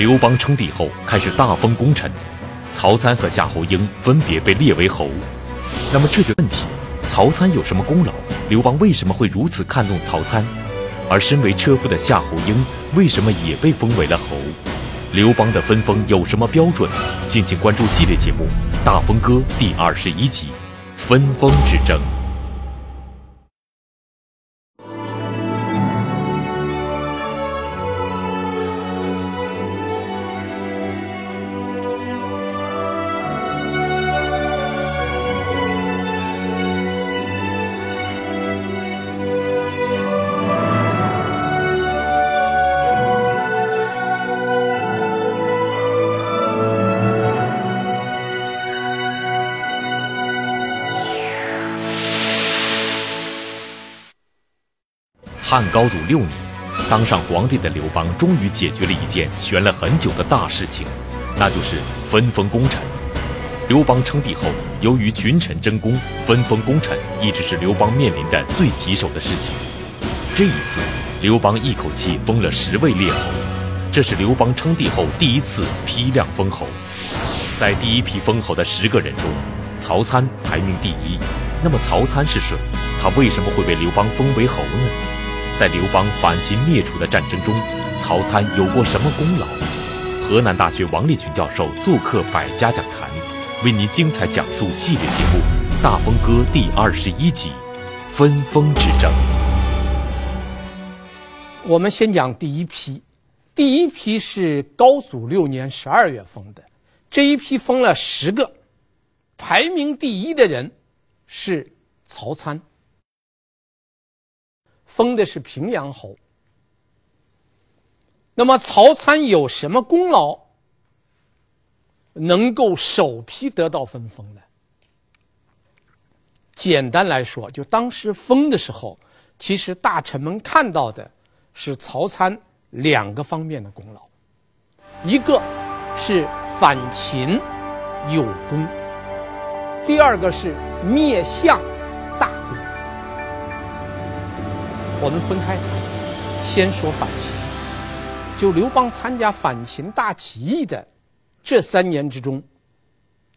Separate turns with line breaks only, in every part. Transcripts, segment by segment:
刘邦称帝后开始大封功臣，曹参和夏侯婴分别被列为侯。那么这就问题：曹参有什么功劳？刘邦为什么会如此看重曹参？而身为车夫的夏侯婴为什么也被封为了侯？刘邦的分封有什么标准？敬请关注系列节目《大风歌》第二十一集《分封之争》。汉高祖六年，当上皇帝的刘邦终于解决了一件悬了很久的大事情，那就是分封功臣。刘邦称帝后，由于群臣争功，分封功臣一直是刘邦面临的最棘手的事情。这一次，刘邦一口气封了十位列侯，这是刘邦称帝后第一次批量封侯。在第一批封侯的十个人中，曹参排名第一。那么曹参是谁？他为什么会被刘邦封为侯呢？在刘邦反秦灭楚的战争中，曹参有过什么功劳？河南大学王立群教授做客百家讲坛，为您精彩讲述系列节目《大风歌》第二十一集《分封之争》。
我们先讲第一批，第一批是高祖六年十二月封的，这一批封了十个，排名第一的人是曹参。封的是平阳侯。那么曹参有什么功劳，能够首批得到分封呢？简单来说，就当时封的时候，其实大臣们看到的是曹参两个方面的功劳，一个是反秦有功，第二个是灭项。我们分开谈，先说反秦。就刘邦参加反秦大起义的这三年之中，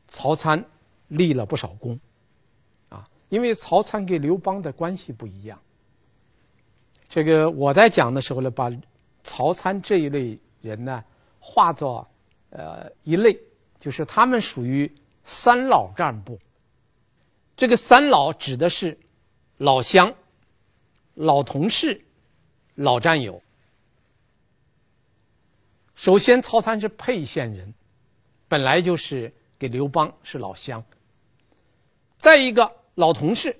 曹参立了不少功，啊，因为曹参跟刘邦的关系不一样。这个我在讲的时候呢，把曹参这一类人呢，划作呃一类，就是他们属于三老干部。这个三老指的是老乡。老同事、老战友。首先，曹参是沛县人，本来就是给刘邦是老乡。再一个，老同事，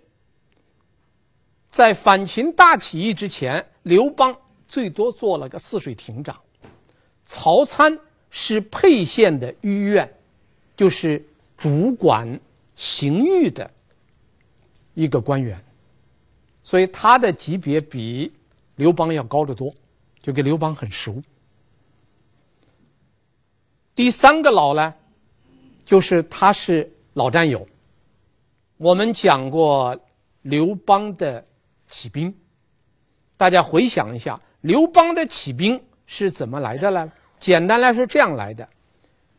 在反秦大起义之前，刘邦最多做了个泗水亭长，曹参是沛县的御苑，就是主管刑狱的一个官员。所以他的级别比刘邦要高得多，就跟刘邦很熟。第三个老呢，就是他是老战友。我们讲过刘邦的起兵，大家回想一下，刘邦的起兵是怎么来的呢？简单来说，这样来的：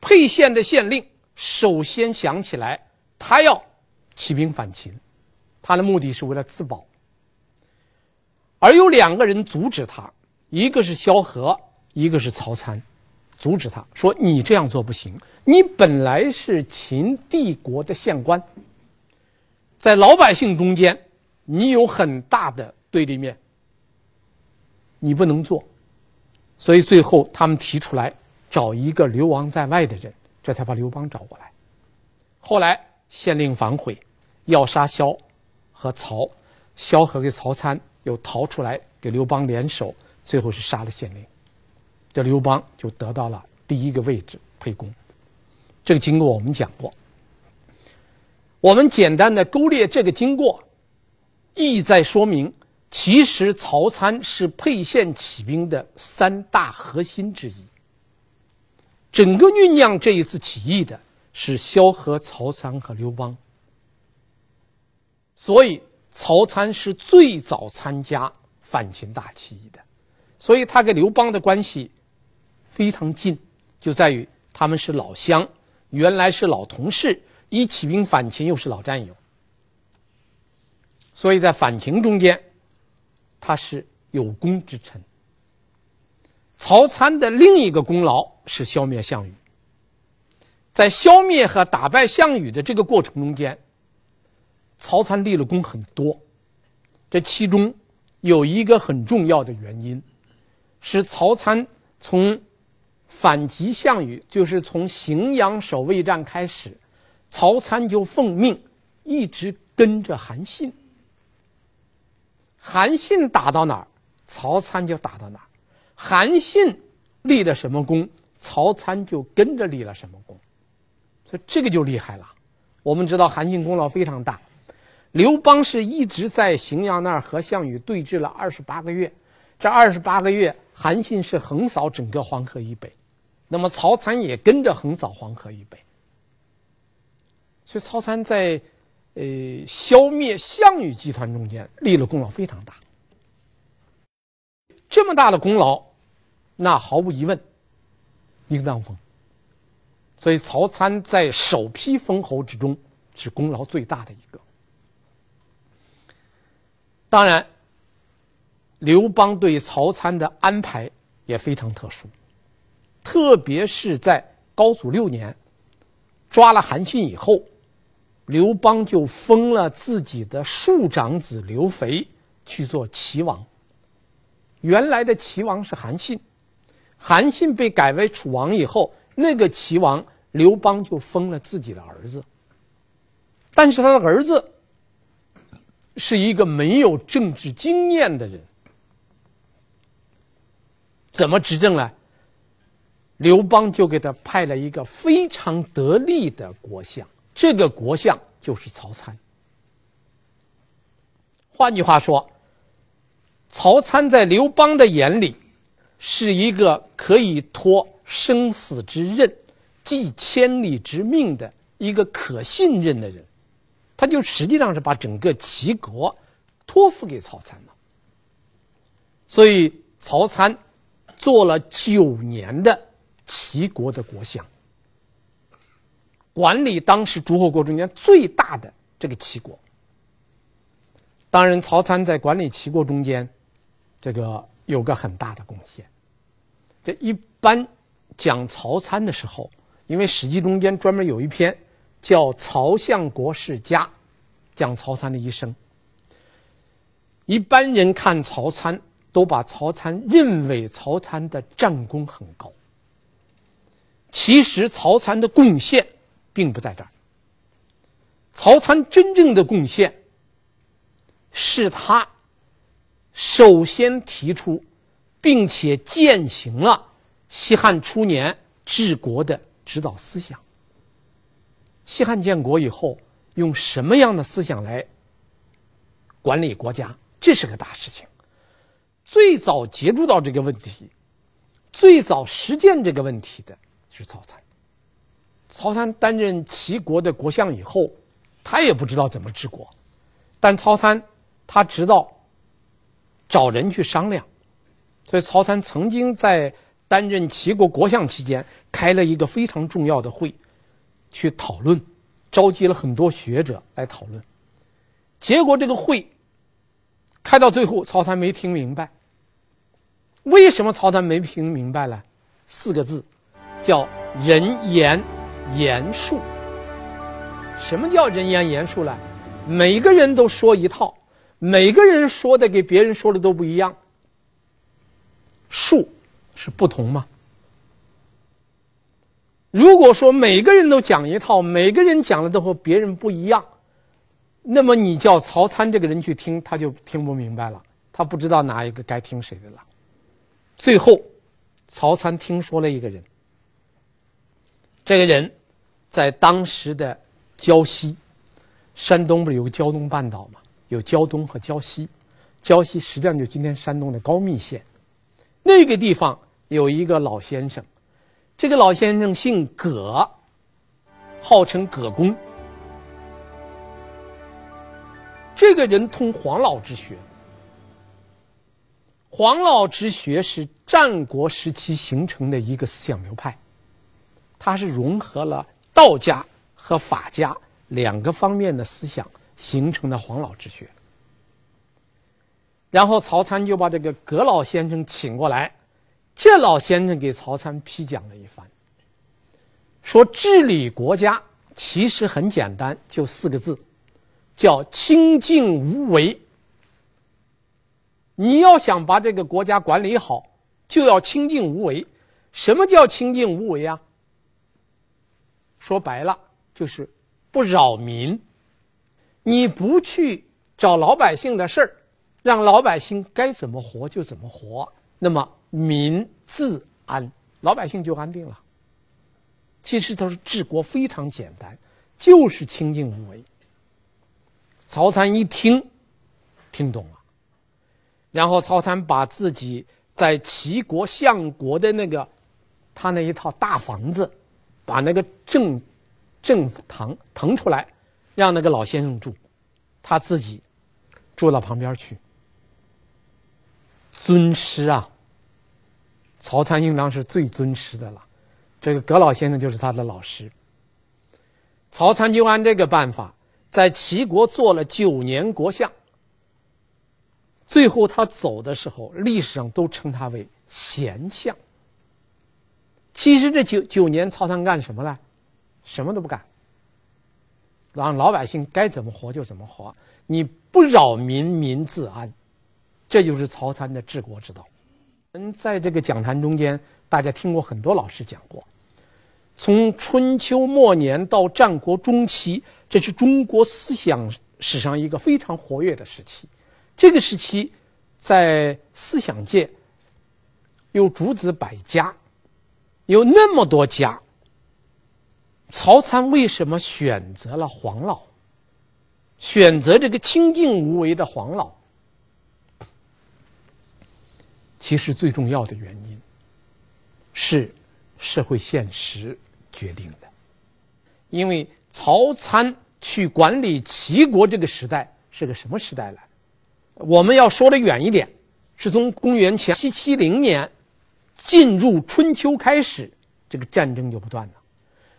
沛县的县令首先想起来，他要起兵反秦，他的目的是为了自保。而有两个人阻止他，一个是萧何，一个是曹参，阻止他说：“你这样做不行，你本来是秦帝国的县官，在老百姓中间，你有很大的对立面，你不能做。”所以最后他们提出来找一个流亡在外的人，这才把刘邦找过来。后来县令反悔，要杀萧和曹，萧何给曹参。又逃出来给刘邦联手，最后是杀了县令，这刘邦就得到了第一个位置，沛公。这个经过我们讲过，我们简单的勾勒这个经过，意在说明，其实曹参是沛县起兵的三大核心之一。整个酝酿这一次起义的是萧何、曹参和刘邦，所以。曹参是最早参加反秦大起义的，所以他跟刘邦的关系非常近，就在于他们是老乡，原来是老同事，一起兵反秦又是老战友，所以在反秦中间，他是有功之臣。曹参的另一个功劳是消灭项羽，在消灭和打败项羽的这个过程中间，曹参立了功很多。这其中有一个很重要的原因，是曹参从反击项羽，就是从荥阳守卫战开始，曹参就奉命一直跟着韩信。韩信打到哪儿，曹参就打到哪儿。韩信立的什么功，曹参就跟着立了什么功，所以这个就厉害了。我们知道韩信功劳非常大，刘邦是一直在荥阳那儿和项羽对峙了二十八个月，这二十八个月，韩信是横扫整个黄河以北，那么曹参也跟着横扫黄河以北，所以曹参在呃消灭项羽集团中间立了功劳非常大，这么大的功劳。那毫无疑问，应当封。所以曹参在首批封侯之中是功劳最大的一个。当然，刘邦对曹参的安排也非常特殊，特别是在高祖六年抓了韩信以后，刘邦就封了自己的庶长子刘肥去做齐王。原来的齐王是韩信。韩信被改为楚王以后，那个齐王刘邦就封了自己的儿子。但是他的儿子是一个没有政治经验的人，怎么执政呢？刘邦就给他派了一个非常得力的国相，这个国相就是曹参。换句话说，曹参在刘邦的眼里。是一个可以托生死之任、继千里之命的一个可信任的人，他就实际上是把整个齐国托付给曹参了。所以曹参做了九年的齐国的国相，管理当时诸侯国中间最大的这个齐国。当然，曹参在管理齐国中间，这个有个很大的贡献。这一般讲曹参的时候，因为《史记》中间专门有一篇叫《曹相国世家》，讲曹参的一生。一般人看曹参，都把曹参认为曹参的战功很高。其实曹参的贡献并不在这儿。曹参真正的贡献，是他首先提出。并且践行了西汉初年治国的指导思想。西汉建国以后，用什么样的思想来管理国家？这是个大事情。最早接触到这个问题，最早实践这个问题的是曹参。曹参担任齐国的国相以后，他也不知道怎么治国，但曹参他知道找人去商量。所以，曹参曾经在担任齐国国相期间开了一个非常重要的会，去讨论，召集了很多学者来讨论。结果，这个会开到最后，曹参没听明白。为什么曹参没听明白呢？四个字，叫“人言言术”。什么叫“人言言术”呢？每个人都说一套，每个人说的给别人说的都不一样。术是不同吗？如果说每个人都讲一套，每个人讲的都和别人不一样，那么你叫曹参这个人去听，他就听不明白了，他不知道哪一个该听谁的了。最后，曹参听说了一个人，这个人在当时的胶西，山东不是有个胶东半岛吗？有胶东和胶西，胶西实际上就今天山东的高密县。那个地方有一个老先生，这个老先生姓葛，号称葛公。这个人通黄老之学，黄老之学是战国时期形成的一个思想流派，它是融合了道家和法家两个方面的思想，形成的黄老之学。然后曹参就把这个葛老先生请过来，这老先生给曹参批讲了一番，说治理国家其实很简单，就四个字，叫清静无为。你要想把这个国家管理好，就要清静无为。什么叫清静无为啊？说白了就是不扰民，你不去找老百姓的事儿。让老百姓该怎么活就怎么活，那么民自安，老百姓就安定了。其实他说治国非常简单，就是清静无为。曹参一听，听懂了，然后曹参把自己在齐国相国的那个他那一套大房子，把那个正正堂腾出来，让那个老先生住，他自己住到旁边去。尊师啊，曹参应当是最尊师的了。这个葛老先生就是他的老师。曹参就按这个办法，在齐国做了九年国相。最后他走的时候，历史上都称他为贤相。其实这九九年，曹参干什么呢？什么都不干，让老百姓该怎么活就怎么活，你不扰民，民自安。这就是曹参的治国之道。嗯，在这个讲坛中间，大家听过很多老师讲过，从春秋末年到战国中期，这是中国思想史上一个非常活跃的时期。这个时期，在思想界有诸子百家，有那么多家。曹参为什么选择了黄老？选择这个清静无为的黄老？其实最重要的原因是社会现实决定的，因为曹参去管理齐国这个时代是个什么时代来？我们要说的远一点，是从公元前七七零年进入春秋开始，这个战争就不断了，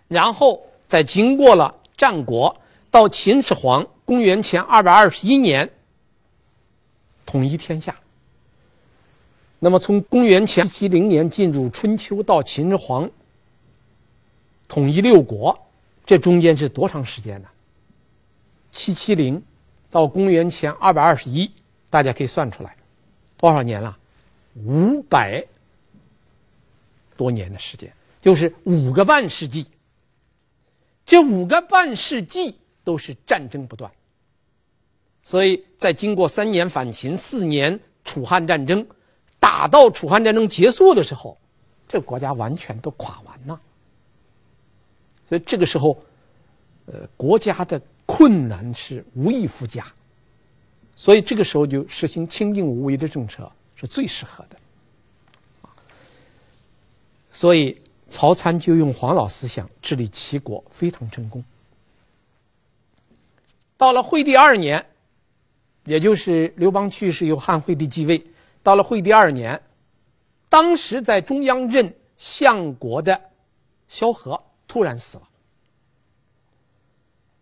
然后再经过了战国到秦始皇，公元前二百二十一年统一天下。那么，从公元前七零年进入春秋到秦始皇统一六国，这中间是多长时间呢？七七零到公元前二百二十一，大家可以算出来，多少年了？五百多年的时间，就是五个半世纪。这五个半世纪都是战争不断，所以在经过三年反秦、四年楚汉战争。打到楚汉战争结束的时候，这国家完全都垮完了。所以这个时候，呃，国家的困难是无以复加，所以这个时候就实行清静无为的政策是最适合的。所以曹参就用黄老思想治理齐国，非常成功。到了惠帝二年，也就是刘邦去世，由汉惠帝继位。到了惠帝二年，当时在中央任相国的萧何突然死了。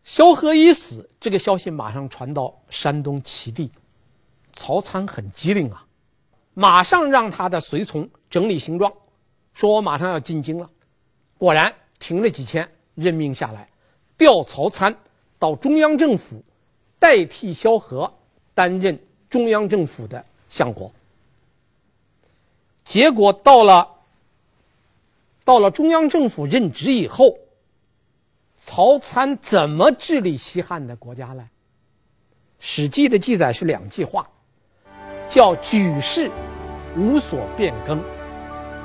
萧何一死，这个消息马上传到山东齐地，曹参很机灵啊，马上让他的随从整理行装，说我马上要进京了。果然停了几天，任命下来，调曹参到中央政府，代替萧何担任中央政府的相国。结果到了，到了中央政府任职以后，曹参怎么治理西汉的国家呢？《史记》的记载是两句话，叫“举世无所变更，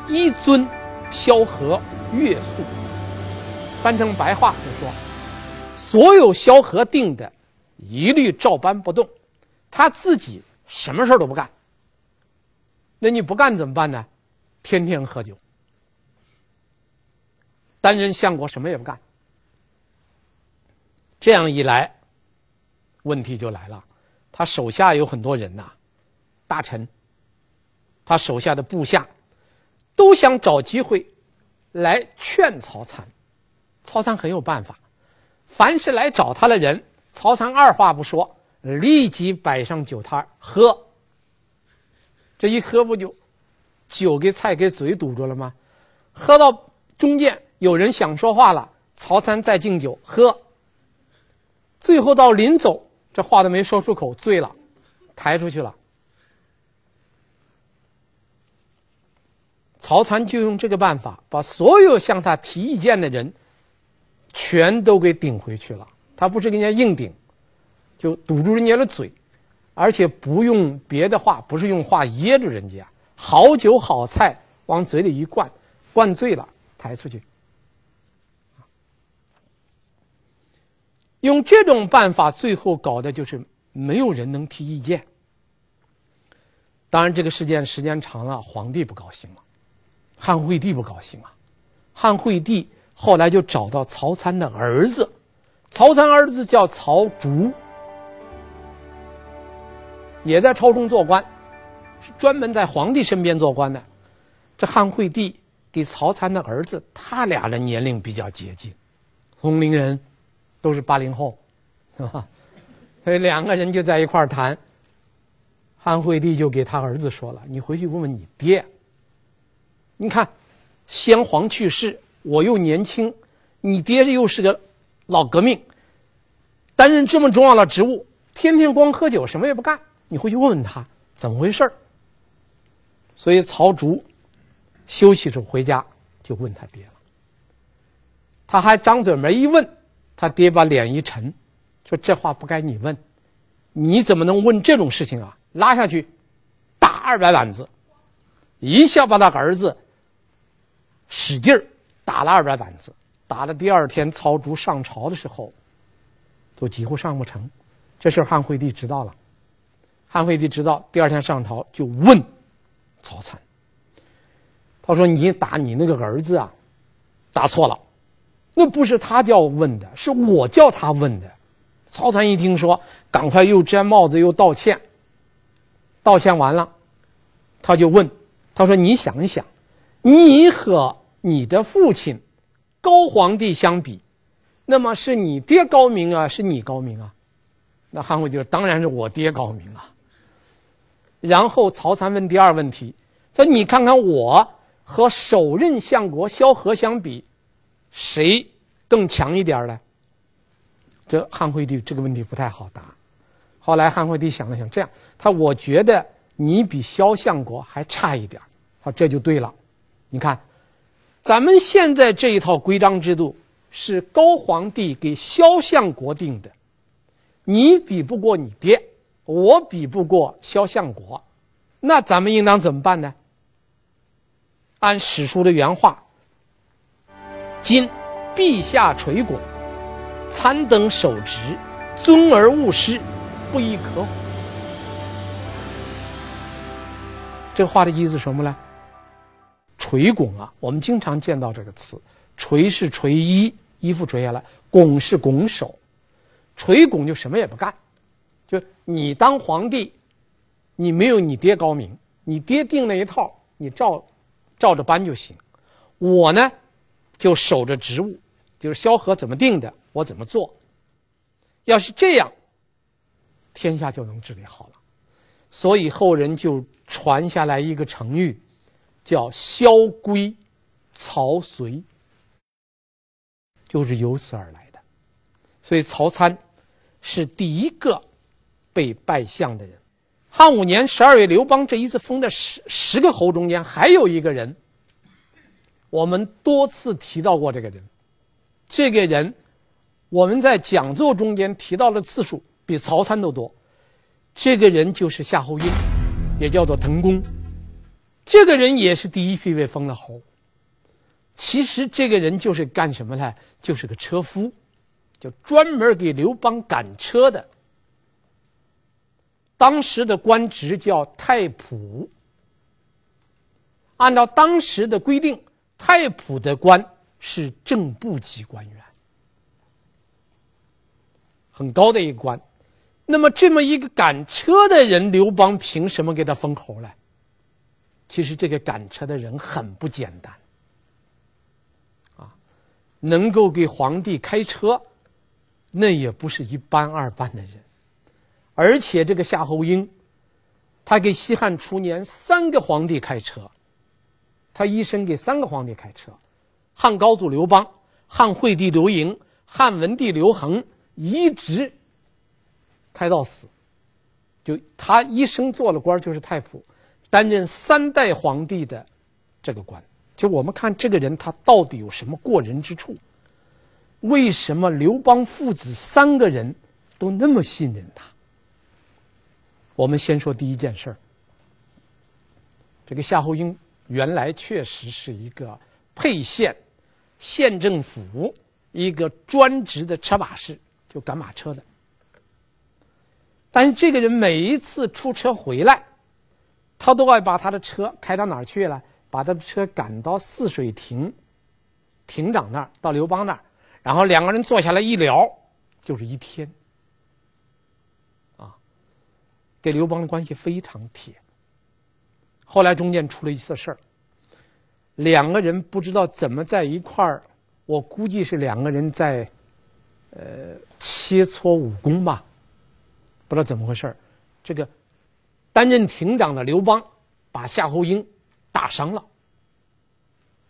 一尊萧何月宿”。翻成白话就说，所有萧何定的，一律照搬不动，他自己什么事都不干。那你不干怎么办呢？天天喝酒，担任相国什么也不干。这样一来，问题就来了。他手下有很多人呐，大臣，他手下的部下，都想找机会来劝曹参。曹参很有办法，凡是来找他的人，曹参二话不说，立即摆上酒摊喝。这一喝不就酒给菜给嘴堵住了吗？喝到中间有人想说话了，曹参再敬酒喝。最后到临走，这话都没说出口，醉了，抬出去了。曹参就用这个办法，把所有向他提意见的人，全都给顶回去了。他不是跟人家硬顶，就堵住人家的嘴，而且不用别的话，不是用话噎着人家，好酒好菜往嘴里一灌，灌醉了抬出去。用这种办法，最后搞的就是没有人能提意见。当然，这个事件时间长了，皇帝不高兴了。汉惠帝不高兴了！汉惠帝后来就找到曹参的儿子，曹参儿子叫曹竹，也在朝中做官，是专门在皇帝身边做官的。这汉惠帝给曹参的儿子，他俩的年龄比较接近，同龄人，都是八零后，是吧？所以两个人就在一块儿谈。汉惠帝就给他儿子说了：“你回去问问你爹。”你看，先皇去世，我又年轻，你爹又是个老革命，担任这么重要的职务，天天光喝酒，什么也不干。你回去问问他怎么回事儿。所以曹竹休息时候回家就问他爹了，他还张嘴没一问，他爹把脸一沉，说这话不该你问，你怎么能问这种事情啊？拉下去，打二百板子，一下把他儿子。使劲儿打了二百板子，打了第二天曹竹上朝的时候，都几乎上不成。这事汉惠帝知道了，汉惠帝知道，第二天上朝就问曹参。他说：“你打你那个儿子啊，打错了，那不是他叫问的，是我叫他问的。”曹参一听说，赶快又摘帽子又道歉。道歉完了，他就问他说：“你想一想。”你和你的父亲高皇帝相比，那么是你爹高明啊，是你高明啊？那汉惠帝说：“当然是我爹高明啊。”然后曹参问第二问题，说：“你看看我和首任相国萧何相比，谁更强一点呢？”这汉惠帝这个问题不太好答。后来汉惠帝想了想，这样他我觉得你比萧相国还差一点，好，这就对了。你看，咱们现在这一套规章制度是高皇帝给萧相国定的，你比不过你爹，我比不过萧相国，那咱们应当怎么办呢？按史书的原话，今陛下垂拱，参等守职，尊而勿失，不亦可乎？这话的意思什么呢？垂拱啊，我们经常见到这个词。垂是垂衣，衣服垂下来；拱是拱手。垂拱就什么也不干，就你当皇帝，你没有你爹高明，你爹定那一套，你照照着搬就行。我呢，就守着职务，就是萧何怎么定的，我怎么做。要是这样，天下就能治理好了。所以后人就传下来一个成语。叫萧规曹随，就是由此而来的。所以曹参是第一个被拜相的人。汉五年十二月，刘邦这一次封的十十个侯中间，还有一个人，我们多次提到过这个人。这个人我们在讲座中间提到的次数比曹参都多。这个人就是夏侯婴，也叫做滕公。这个人也是第一批被封的侯。其实这个人就是干什么呢？就是个车夫，就专门给刘邦赶车的。当时的官职叫太仆。按照当时的规定，太仆的官是正部级官员，很高的一个官。那么这么一个赶车的人，刘邦凭什么给他封侯呢？其实这个赶车的人很不简单，啊能够给皇帝开车，那也不是一般二般的人。而且这个夏侯婴，他给西汉初年三个皇帝开车，他一生给三个皇帝开车：汉高祖刘邦、汉惠帝刘盈、汉文帝刘恒，一直开到死。就他一生做了官，就是太仆，担任三代皇帝的这个官。就我们看这个人，他到底有什么过人之处？为什么刘邦父子三个人都那么信任他？我们先说第一件事儿。这个夏侯婴原来确实是一个沛县县政府一个专职的车把式，就赶马车的。但是这个人每一次出车回来，他都爱把他的车开到哪儿去了？把他的车赶到泗水亭亭长那儿，到刘邦那儿，然后两个人坐下来一聊，就是一天。啊，跟刘邦的关系非常铁。后来中间出了一次事儿，两个人不知道怎么在一块儿，我估计是两个人在，呃，切磋武功吧。不知道怎么回事儿这个担任亭长的刘邦把夏侯婴打伤了。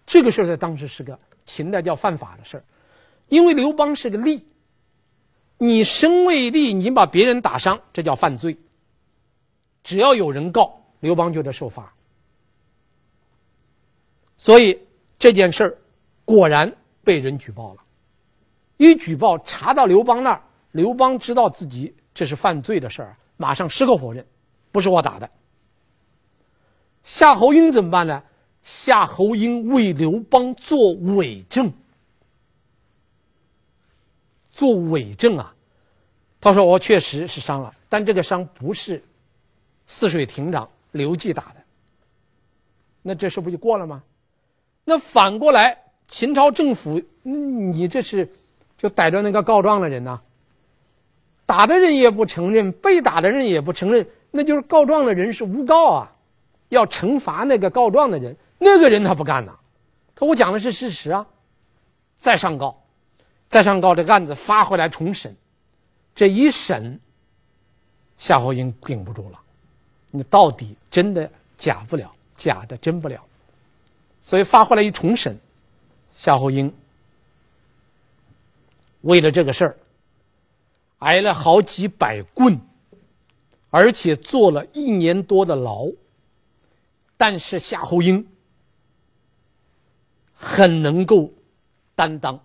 这个事儿在当时是个秦代叫犯法的事儿，因为刘邦是个吏，你身为吏，你把别人打伤，这叫犯罪。只要有人告，刘邦就得受罚。所以这件事儿果然被人举报了，一举报查到刘邦那儿，刘邦知道自己。这是犯罪的事儿，马上矢口否认，不是我打的。夏侯婴怎么办呢？夏侯婴为刘邦做伪证，做伪证啊！他说：“我确实是伤了，但这个伤不是泗水亭长刘季打的。”那这事不就过了吗？那反过来，秦朝政府，你这是就逮着那个告状的人呢？打的人也不承认，被打的人也不承认，那就是告状的人是诬告啊，要惩罚那个告状的人。那个人他不干呐，他我讲的是事实啊。再上告，再上告，这个案子发回来重审，这一审，夏侯婴顶不住了，你到底真的假不了，假的真不了，所以发回来一重审，夏侯婴为了这个事儿。挨了好几百棍，而且坐了一年多的牢。但是夏侯婴很能够担当，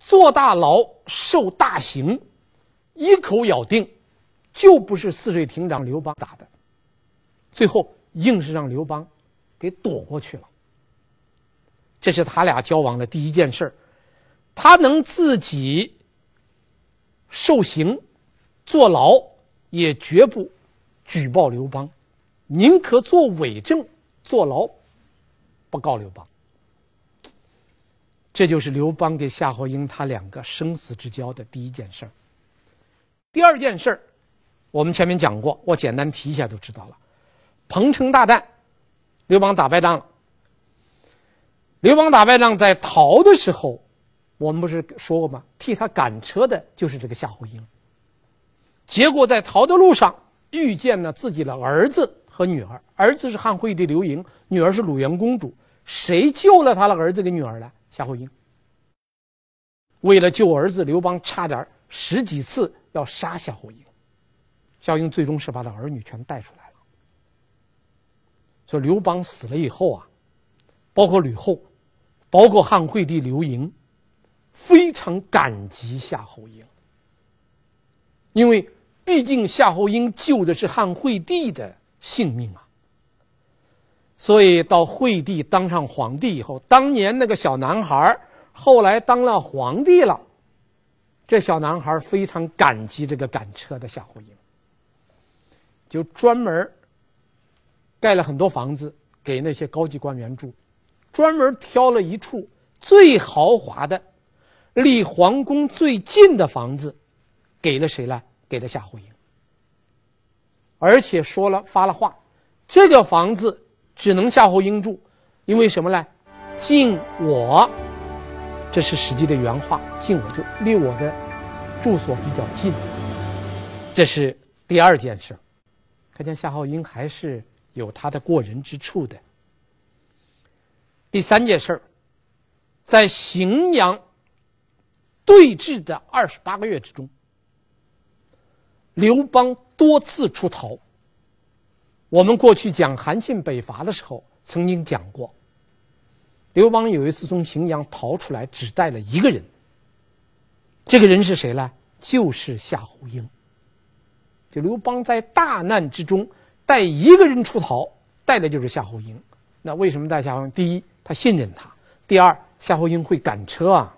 坐大牢受大刑，一口咬定就不是泗水亭长刘邦打的，最后硬是让刘邦给躲过去了。这是他俩交往的第一件事儿，他能自己。受刑、坐牢，也绝不举报刘邦，宁可做伪证、坐牢，不告刘邦。这就是刘邦给夏侯婴他两个生死之交的第一件事儿。第二件事儿，我们前面讲过，我简单提一下就知道了。彭城大战，刘邦打败仗了。刘邦打败仗，在逃的时候。我们不是说过吗？替他赶车的就是这个夏侯婴。结果在逃的路上遇见了自己的儿子和女儿，儿子是汉惠帝刘盈，女儿是鲁元公主。谁救了他的儿子跟女儿呢？夏侯婴。为了救儿子，刘邦差点十几次要杀夏侯婴。夏侯婴最终是把他儿女全带出来说。刘邦死了以后啊，包括吕后，包括汉惠帝刘盈。非常感激夏侯婴，因为毕竟夏侯婴救的是汉惠帝的性命啊。所以到惠帝当上皇帝以后，当年那个小男孩后来当了皇帝了，这小男孩非常感激这个赶车的夏侯婴，就专门盖了很多房子给那些高级官员住，专门挑了一处最豪华的。离皇宫最近的房子，给了谁呢？给了夏侯婴。而且说了发了话，这个房子只能夏侯婴住，因为什么呢？敬我这是史记的原话，近我就离我的住所比较近。这是第二件事，可见夏侯婴还是有他的过人之处的。第三件事儿，在荥阳对峙的二十八个月之中，刘邦多次出逃。我们过去讲韩信北伐的时候，曾经讲过。刘邦有一次从荥阳逃出来，只带了一个人。这个人是谁呢？就是夏侯婴。就刘邦在大难之中带一个人出逃，带的就是夏侯婴。那为什么带夏侯婴？第一，他信任他；第二，夏侯婴会赶车啊，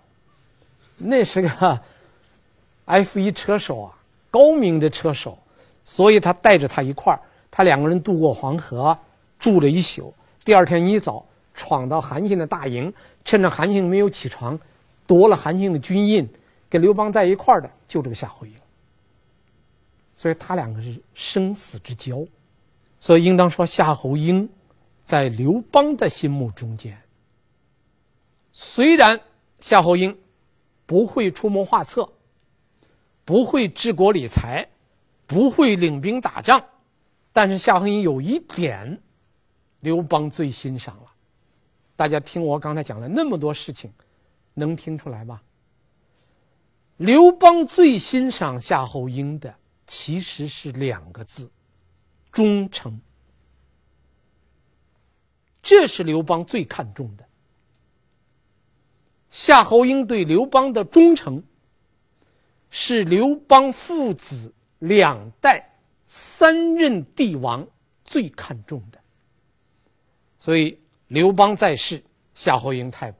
那是个 F 一车手啊，高明的车手，所以他带着他一块儿，他两个人渡过黄河，住了一宿。第二天一早。闯到韩信的大营，趁着韩信没有起床，夺了韩信的军印，跟刘邦在一块儿的就这个夏侯婴。所以他两个是生死之交，所以应当说夏侯婴在刘邦的心目中间，虽然夏侯婴不会出谋划策，不会治国理财，不会领兵打仗，但是夏侯婴有一点，刘邦最欣赏了。大家听我刚才讲了那么多事情，能听出来吧？刘邦最欣赏夏侯婴的其实是两个字：忠诚。这是刘邦最看重的。夏侯婴对刘邦的忠诚，是刘邦父子两代三任帝王最看重的。所以。刘邦在世，夏侯婴太仆；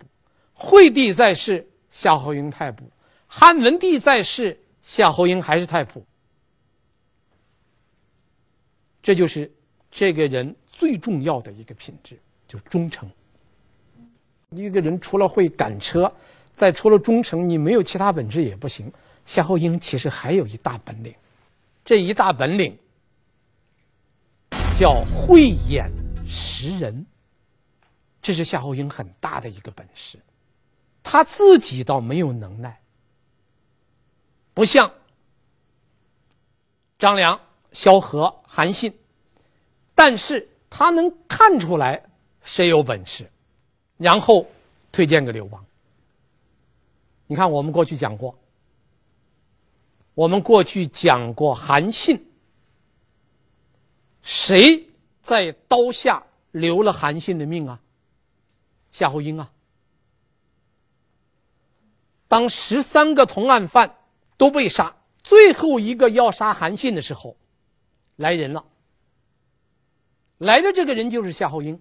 惠帝在世，夏侯婴太仆；汉文帝在世，夏侯婴还是太仆。这就是这个人最重要的一个品质，就忠诚。一个人除了会赶车，再除了忠诚，你没有其他本事也不行。夏侯婴其实还有一大本领，这一大本领叫慧眼识人。这是夏侯婴很大的一个本事，他自己倒没有能耐，不像张良、萧何、韩信，但是他能看出来谁有本事，然后推荐给刘邦。你看，我们过去讲过，我们过去讲过韩信，谁在刀下留了韩信的命啊？夏侯婴啊，当十三个同案犯都被杀，最后一个要杀韩信的时候，来人了。来的这个人就是夏侯婴。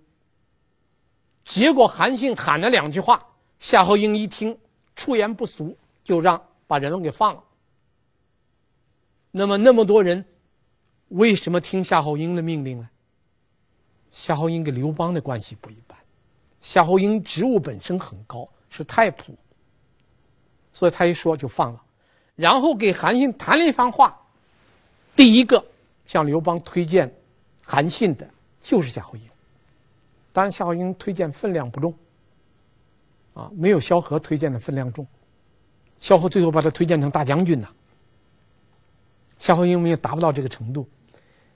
结果韩信喊了两句话，夏侯婴一听，出言不俗，就让把人给放了。那么那么多人，为什么听夏侯婴的命令呢？夏侯婴跟刘邦的关系不一般。夏侯婴职务本身很高，是太仆，所以他一说就放了，然后给韩信谈了一番话。第一个向刘邦推荐韩信的就是夏侯婴，当然夏侯婴推荐分量不重，啊，没有萧何推荐的分量重，萧何最后把他推荐成大将军呢。夏侯婴没有达不到这个程度，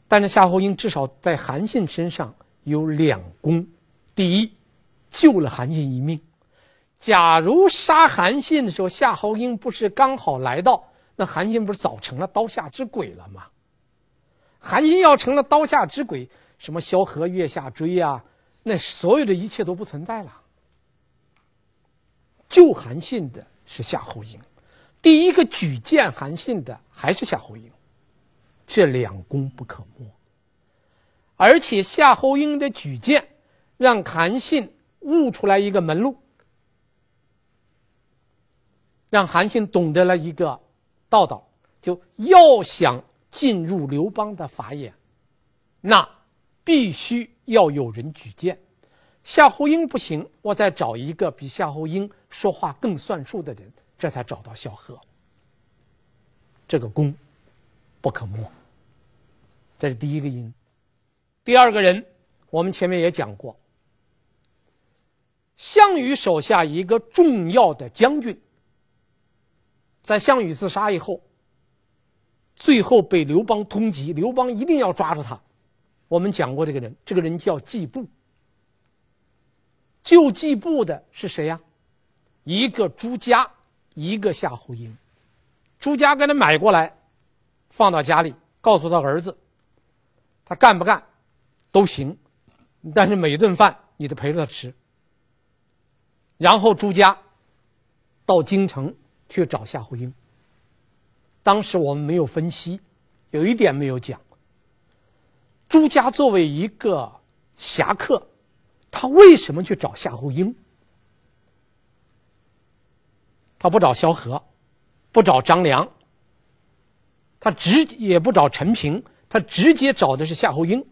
但是夏侯婴至少在韩信身上有两功，第一。救了韩信一命。假如杀韩信的时候，夏侯婴不是刚好来到，那韩信不是早成了刀下之鬼了吗？韩信要成了刀下之鬼，什么萧何月下追、啊，那所有的一切都不存在了。救韩信的是夏侯婴，第一个举荐韩信的还是夏侯婴，这两功不可没。而且夏侯婴的举荐，让韩信。悟出来一个门路，让韩信懂得了一个道道，就要想进入刘邦的法眼，那必须要有人举荐。夏侯婴不行，我再找一个比夏侯婴说话更算数的人，这才找到萧何。这个功不可没。这是第一个因。第二个人，我们前面也讲过。项羽手下一个重要的将军，在项羽自杀以后，最后被刘邦通缉，刘邦一定要抓住他。我们讲过这个人，这个人叫季布。救季布的是谁呀？一个朱家，一个夏侯婴。朱家给他买过来，放到家里，告诉他儿子，他干不干都行，但是每顿饭你得陪着他吃。然后朱家到京城去找夏侯婴。当时我们没有分析，有一点没有讲。朱家作为一个侠客，他为什么去找夏侯婴？他不找萧何，不找张良，他直也不找陈平，他直接找的是夏侯婴。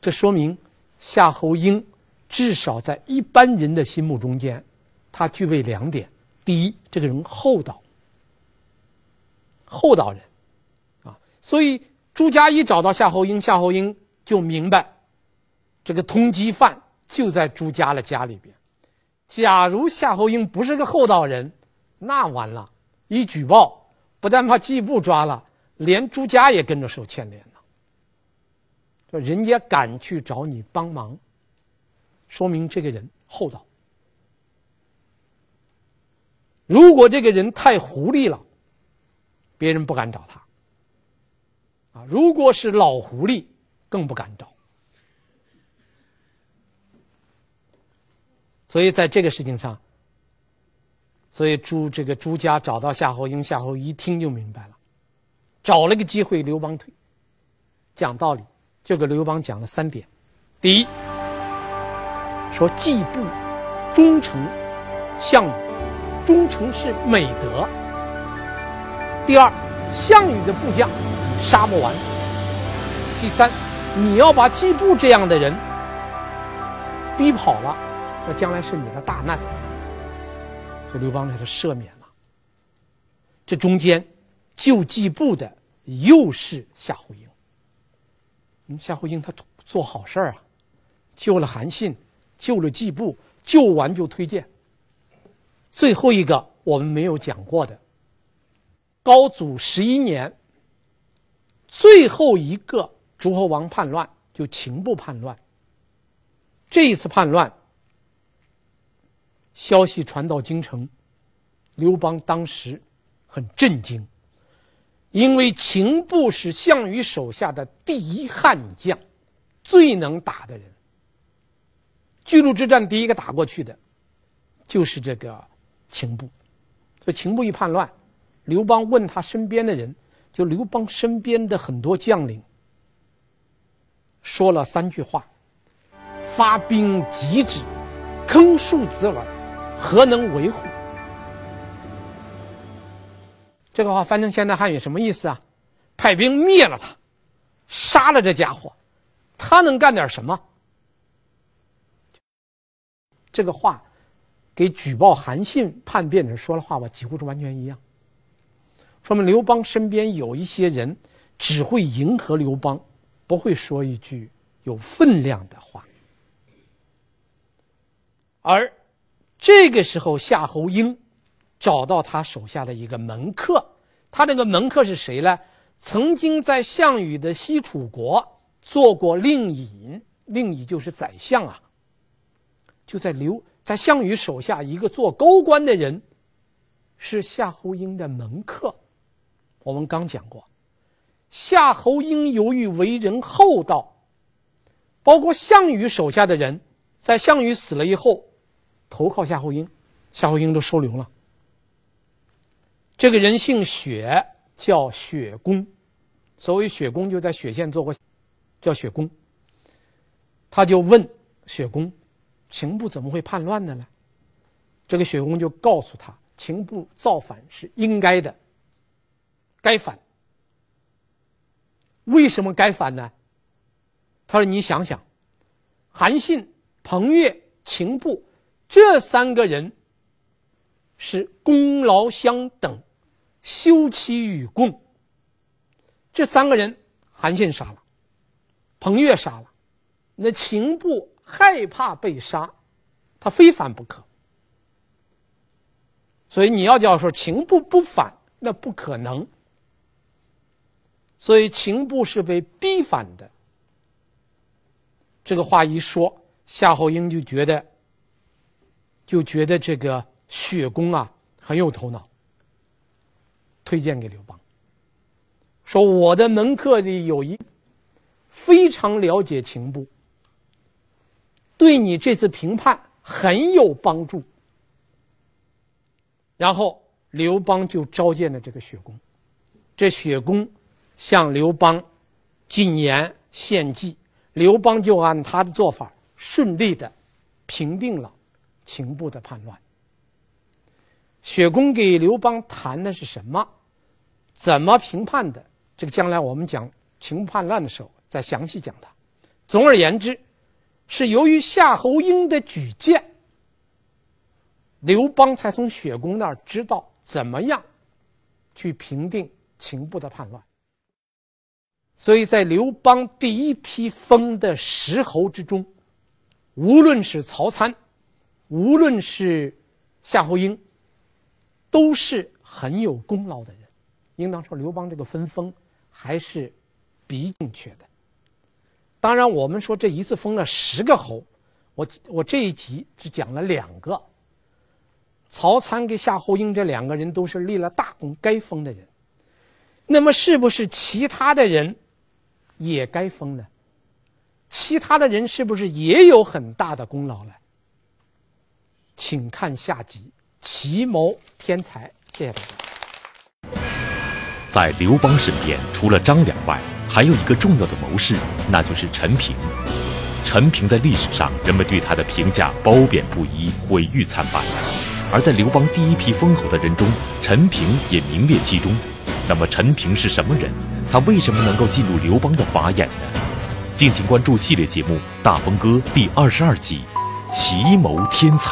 这说明夏侯婴。至少在一般人的心目中间，他具备两点：第一，这个人厚道，厚道人，啊，所以朱家一找到夏侯婴，夏侯婴就明白，这个通缉犯就在朱家的家里边。假如夏侯婴不是个厚道人，那完了，一举报，不但把季布抓了，连朱家也跟着受牵连了。人家敢去找你帮忙。说明这个人厚道。如果这个人太狐狸了，别人不敢找他。啊，如果是老狐狸，更不敢找。所以在这个事情上，所以朱这个朱家找到夏侯婴，夏侯一听就明白了，找了个机会刘邦退。讲道理，就给刘邦讲了三点：第一。说季布忠诚项羽，忠诚是美德。第二，项羽的部将杀不完。第三，你要把季布这样的人逼跑了，那将来是你的大难。这刘邦给他赦免了。这中间救季布的又是夏侯婴。嗯，夏侯婴他做好事啊，救了韩信。救了季布，救完就推荐。最后一个我们没有讲过的，高祖十一年，最后一个诸侯王叛乱，就秦部叛乱。这一次叛乱，消息传到京城，刘邦当时很震惊，因为秦部是项羽手下的第一悍将，最能打的人。巨鹿之战第一个打过去的，就是这个秦部。所以秦部一叛乱，刘邦问他身边的人，就刘邦身边的很多将领，说了三句话：“发兵击之，坑庶子耳，何能为乎？”这个话翻成现代汉语什么意思啊？派兵灭了他，杀了这家伙，他能干点什么？这个话，给举报韩信叛变的人说的话吧，几乎是完全一样。说明刘邦身边有一些人只会迎合刘邦，不会说一句有分量的话。而这个时候，夏侯婴找到他手下的一个门客，他那个门客是谁呢？曾经在项羽的西楚国做过令尹，令尹就是宰相啊。就在刘在项羽手下一个做高官的人，是夏侯婴的门客。我们刚讲过，夏侯婴由于为人厚道，包括项羽手下的人，在项羽死了以后，投靠夏侯婴，夏侯婴都收留了。这个人姓雪，叫雪公，所谓雪公就在雪县做过，叫雪公。他就问雪公。秦部怎么会叛乱的呢？这个雪公就告诉他，秦部造反是应该的，该反。为什么该反呢？他说：“你想想，韩信、彭越、秦部这三个人是功劳相等，休戚与共。这三个人，韩信杀了，彭越杀了，那秦部。”害怕被杀，他非反不可。所以你要叫说刑部不反，那不可能。所以刑部是被逼反的。这个话一说，夏侯婴就觉得，就觉得这个雪公啊很有头脑，推荐给刘邦，说我的门客里有一非常了解刑部，对你这次平叛很有帮助。然后刘邦就召见了这个雪公，这雪公向刘邦进言献计，刘邦就按他的做法，顺利的平定了秦部的叛乱。雪公给刘邦谈的是什么？怎么平叛的？这个将来我们讲秦叛乱的时候再详细讲它。总而言之，是由于夏侯婴的举荐。刘邦才从雪公那儿知道怎么样去平定秦部的叛乱，所以在刘邦第一批封的十侯之中，无论是曹参，无论是夏侯婴，都是很有功劳的人。应当说，刘邦这个分封还是比正确的。当然，我们说这一次封了十个侯，我我这一集只讲了两个。曹参跟夏侯婴这两个人都是立了大功、该封的人，那么是不是其他的人也该封呢？其他的人是不是也有很大的功劳呢？请看下集《奇谋天才》，谢谢大家。
在刘邦身边，除了张良外，还有一个重要的谋士，那就是陈平。陈平在历史上，人们对他的评价褒贬不一，毁誉参半。而在刘邦第一批封侯的人中，陈平也名列其中。那么，陈平是什么人？他为什么能够进入刘邦的法眼呢？敬请关注系列节目《大风歌》第二十二集《奇谋天才》。